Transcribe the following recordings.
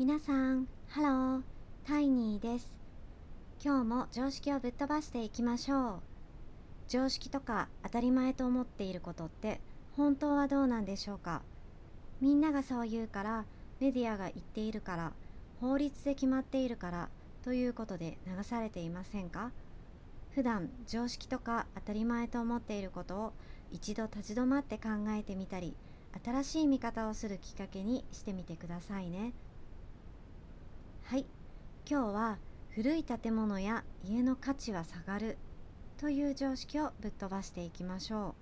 皆さん、ハロー、タイニーです。今日も常識をぶっ飛ばしていきましょう。常識とか当たり前と思っていることって本当はどうなんでしょうか？みんながそう言うからメディアが言っているから法律で決まっているからということで流されていませんか？普段常識とか当たり前と思っていることを一度立ち止まって考えてみたり新しい見方をするきっかけにしてみてくださいねはい。今日は古い建物や家の価値は下がるという常識をぶっ飛ばしていきましょう。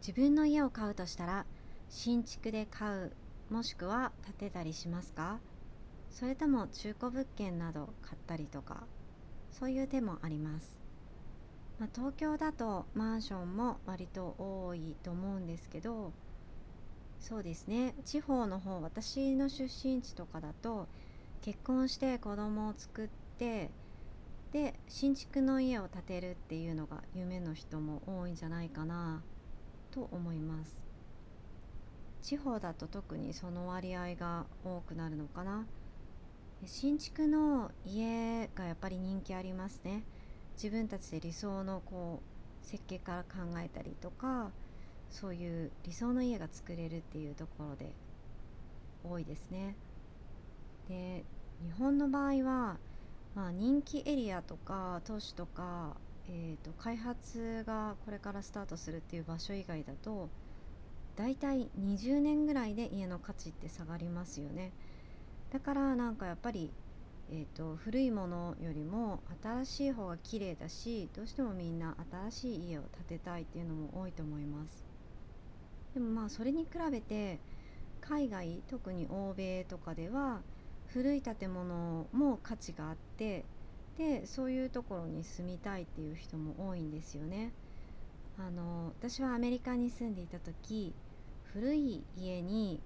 自分の家を買うとしたら新築で買うもしくは建てたりしますか？それとも中古物件など買ったりとか？そういう手もあります、まあ、東京だとマンションも割と多いと思うんですけどそうですね。地方の方私の出身地とかだと結婚して子供を作ってで新築の家を建てるっていうのが夢の人も多いんじゃないかなと思います。地方だと特にその割合が多くなるのかな。新築の家がやっぱり人気ありますね。自分たちで理想のこう設計から考えたりとかそういう理想の家が作れるっていうところで多いですね。で日本の場合はまあ、人気エリアとか都市とか、えーと、開発がこれからスタートするっていう場所以外だと大体20年ぐらいで家の価値って下がりますよね。だからなんかやっぱり、えーと、古いものよりも新しい方が綺麗だしどうしてもみんな新しい家を建てたいっていうのも多いと思います。でもまあそれに比べて海外特に欧米とかでは古い建物も価値があってでそういうところに住みたいっていう人も多いんですよね。あの私はアメリカに住んでいた時古い家に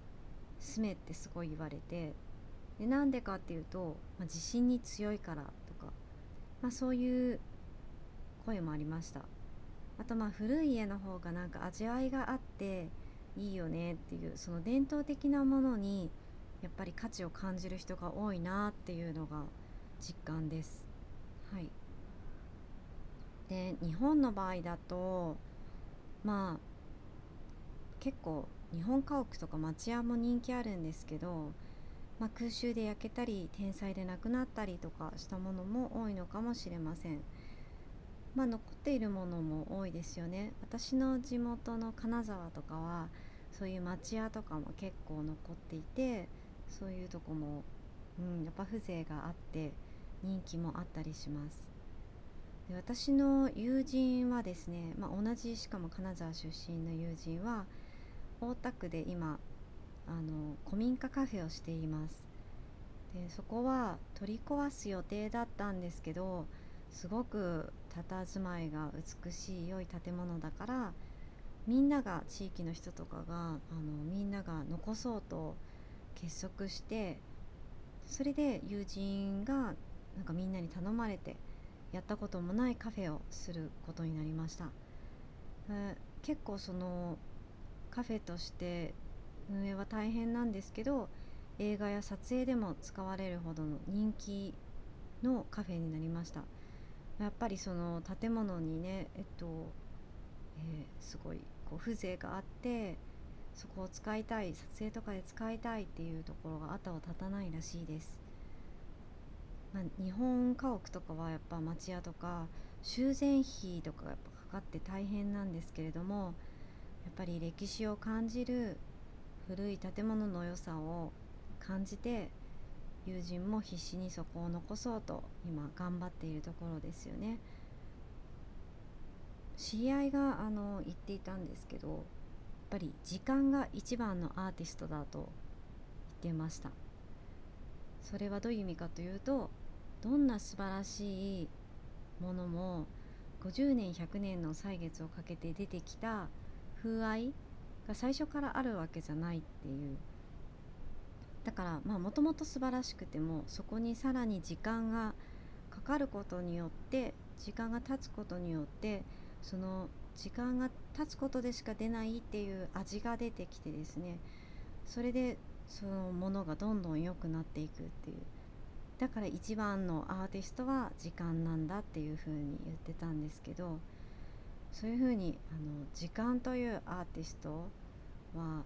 住めってすごい言われてでなんでかっていうと、まあ、地震に強いからとか、まあ、そういう声もありましたあとまあ古い家の方がなんか味わいがあっていいよねっていうその伝統的なものにやっぱり価値を感じる人が多いなっていうのが実感です。はい、で日本の場合だとまあ結構日本家屋とか町屋も人気あるんですけど、まあ、空襲で焼けたり天災で亡くなったりとかしたものも多いのかもしれません。まあ、残っているものも多いですよね。私の地元の金沢とかはそういう町屋とかも結構残っていてそういうとこも、うん、やっぱ風情があって人気もあったりしますで私の友人はですね、まあ、同じしかも金沢出身の友人は大田区で今あの古民家カフェをしていますでそこは取り壊す予定だったんですけどすごく佇まいが美しい良い建物だからみんなが地域の人とかがあのみんなが残そうと結束してそれで友人がなんかみんなに頼まれてやったこともないカフェをすることになりました。結構そのカフェとして運営は大変なんですけど映画や撮影でも使われるほどの人気のカフェになりました。やっぱりその建物にねえっと、えー、すごいこう風情があってそこを使いたい撮影とかで使いたいっていうところが後を絶たないらしいです、まあ、日本家屋とかはやっぱ町屋とか修繕費とかがやっぱかかって大変なんですけれどもやっぱり歴史を感じる古い建物の良さを感じて友人も必死にそこを残そうと今頑張っているところですよね。知り合いがあの言っていたんですけどやっぱり時間が一番のアーティストだと言ってましたそれはどういう意味かというとどんな素晴らしいものも50年100年の歳月をかけて出てきた風合いが最初からあるわけじゃないっていうだからまあもともと素晴らしくてもそこにさらに時間がかかることによって時間が経つことによってその時間が経つことでしか出ないっていう味が出てきてですねそれでそのものがどんどん良くなっていくっていう。だから一番のアーティストは時間なんだっていうふうに言ってたんですけどそういうふうにあの時間というアーティストは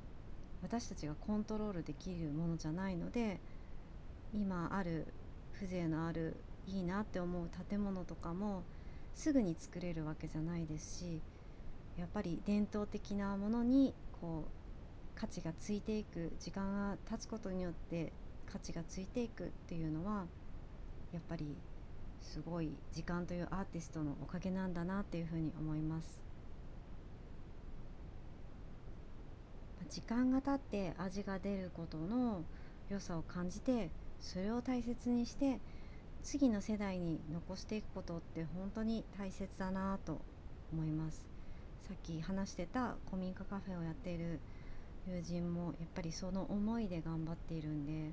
私たちがコントロールできるものじゃないので今ある風情のあるいいなって思う建物とかもすぐに作れるわけじゃないですしやっぱり伝統的なものにこう価値がついていく時間が経つことによって価値がついていくっていうのはやっぱりすごい時間というアーティストのおかげなんだなっていうふうに思います。時間が経って味が出ることの良さを感じてそれを大切にして次の世代に残していくことって本当に大切だなと思います。さっき話してた古民家カフェをやっている友人もやっぱりその思いで頑張っているんで、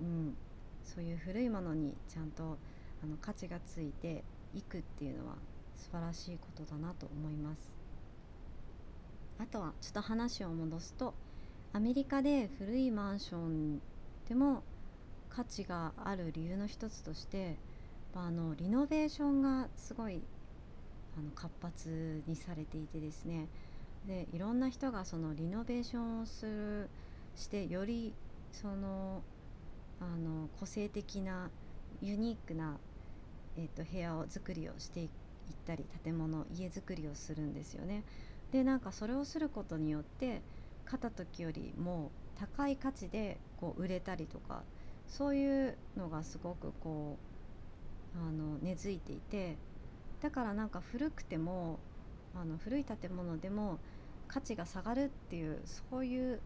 うん、そういう古いものにちゃんとあの価値がついていくっていうのは素晴らしいことだなと思います。あとはちょっと話を戻すとアメリカで古いマンションでも価値がある理由の一つとしてあのリノベーションがすごいあの活発にされていてですねでいろんな人がそのリノベーションをするしてよりそのあの個性的なユニークな、えーと、部屋を作りをしていったり建物家づくりをするんですよね。でなんかそれをすることによって買った時よりも高い価値でこう売れたりとかそういうのがすごくこうあの根付いていてだからなんか古くてもあの古い建物でも価値が下がるっていうそういう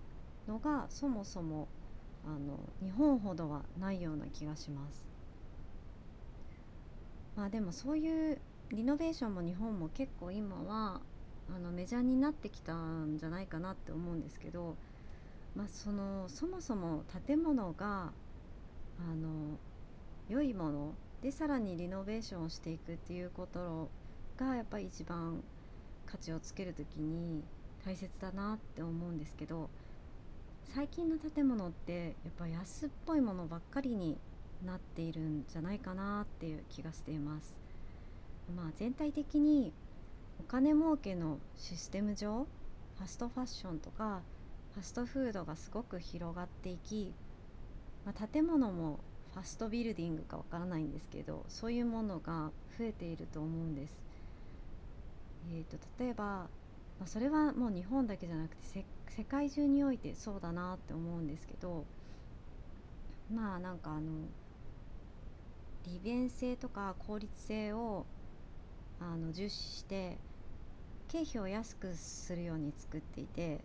のがそもそもあの日本ほどはないような気がします。まあでもそういうリノベーションも日本も結構今はあのメジャーになってきたんじゃないかなって思うんですけど、まあ、そのそもそも建物があの良いものでさらにリノベーションをしていくっていうことがやっぱり一番価値をつける時に大切だなって思うんですけど最近の建物ってやっぱ安っぽいものばっかりになっているんじゃないかなっていう気がしています。まあ、全体的にお金儲けのシステム上ファストファッションとかファストフードがすごく広がっていきまあ、建物もファストビルディングかわからないんですけどそういうものが増えていると思うんです。えーと、例えば、まあ、それはもう日本だけじゃなくて世界中においてそうだなって思うんですけどまあなんかあの利便性とか効率性をあの重視して経費を安くするように作っていて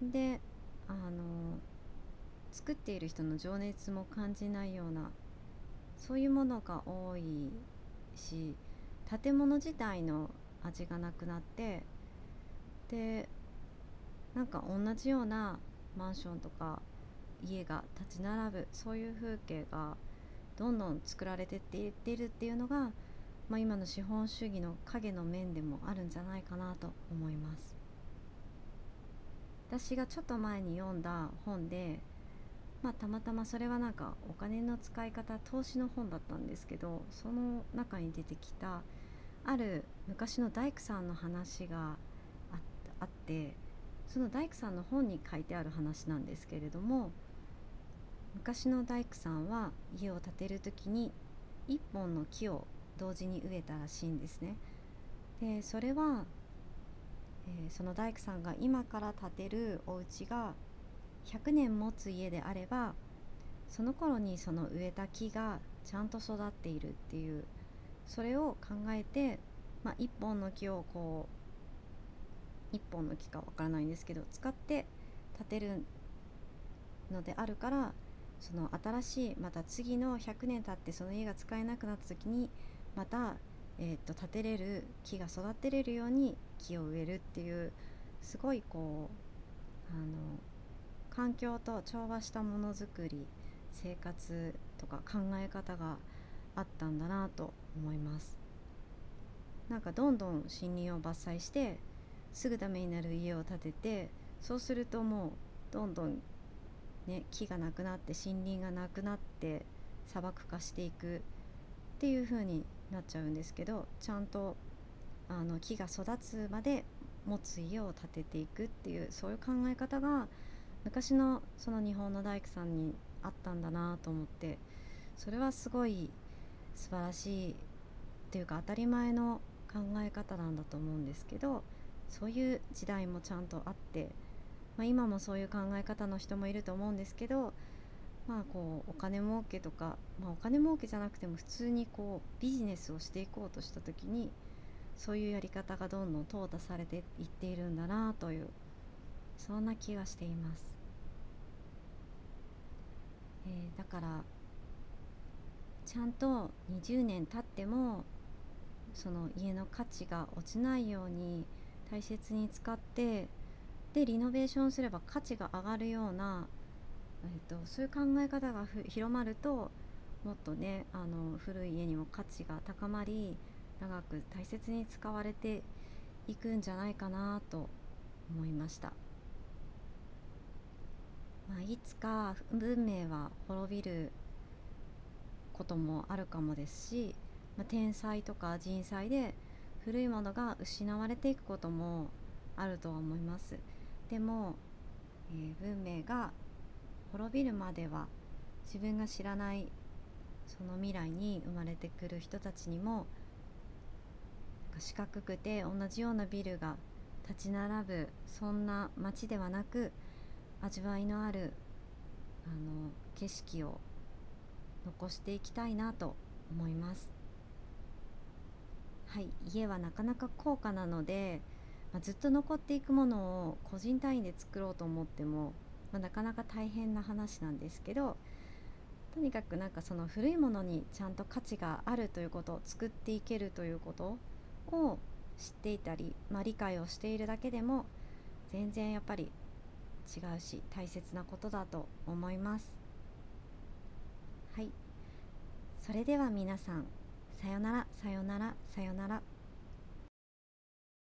であの作っている人の情熱も感じないようなそういうものが多いし建物自体の味がなくなってでなんか同じようなマンションとか家が立ち並ぶそういう風景がどんどん作られてっていってるっていうのが、まあ、今の資本主義の影の面でもあるんじゃないかなと思います。私がちょっと前に読んだ本でまあ、たまたまそれはなんかお金の使い方投資の本だったんですけどその中に出てきたある昔の大工さんの話があってその大工さんの本に書いてある話なんですけれども昔の大工さんは家を建てる時に1本の木を同時に植えたらしいんですね。でそれは、えー、その大工さんが今から建てるお家が100年持つ家であればその頃にその植えた木がちゃんと育っているっていうそれを考えて、まあ、1本の木をこう1本の木かわからないんですけど使って建てるのであるからその新しいまた次の100年経ってその家が使えなくなった時にまた、えー、と建てれる木が育てれるように木を植えるっていうすごいこうあの環境と調和したものづくり生活とか考え方があったんだなと思います。なんかどんどん森林を伐採してすぐダメになる家を建ててそうするともうどんどんね、木がなくなって森林がなくなって砂漠化していくっていう風になっちゃうんですけどちゃんとあの木が育つまで持つ家を建てていくっていうそういう考え方が昔のその日本の大工さんにあったんだなと思ってそれはすごい素晴らしいっていうか当たり前の考え方なんだと思うんですけどそういう時代もちゃんとあって、まあ、今もそういう考え方の人もいると思うんですけどまあこうお金儲けとか、まあ、お金儲けじゃなくても普通にこうビジネスをしていこうとした時にそういうやり方がどんどん淘汰されていっているんだなというそんな気がしています、えー、だからちゃんと20年経ってもその家の価値が落ちないように大切に使ってでリノベーションすれば価値が上がるような、えーと、そういう考え方が広まるともっとねあの古い家にも価値が高まり長く大切に使われていくんじゃないかなと思いました、まあ、いつか文明は滅びることもあるかもですし、まあ、天災とか人災で古いものが失われていくこともあるとは思います。でも、えー、文明が滅びるまでは自分が知らないその未来に生まれてくる人たちにも四角くて同じようなビルが立ち並ぶそんな街ではなく味わいのあるあの景色を残していきたいなと思います。はい家はなかなか高価なので、まあ、ずっと残っていくものを個人単位で作ろうと思っても、まあ、なかなか大変な話なんですけどとにかくなんかその古いものにちゃんと価値があるということを作っていけるということを知っていたり、まあ、理解をしているだけでも全然やっぱり違うし大切なことだと思います。はい。それでは皆さんさよならさよならさよなら。